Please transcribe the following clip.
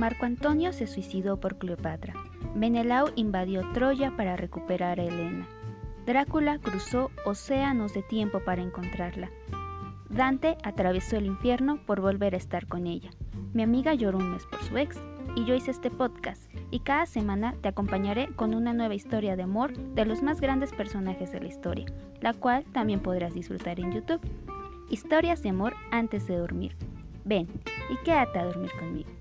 Marco Antonio se suicidó por Cleopatra. Menelao invadió Troya para recuperar a Helena. Drácula cruzó océanos de tiempo para encontrarla. Dante atravesó el infierno por volver a estar con ella. Mi amiga lloró un mes por su ex y yo hice este podcast y cada semana te acompañaré con una nueva historia de amor de los más grandes personajes de la historia, la cual también podrás disfrutar en YouTube. Historias de amor antes de dormir. Ven y quédate a dormir conmigo.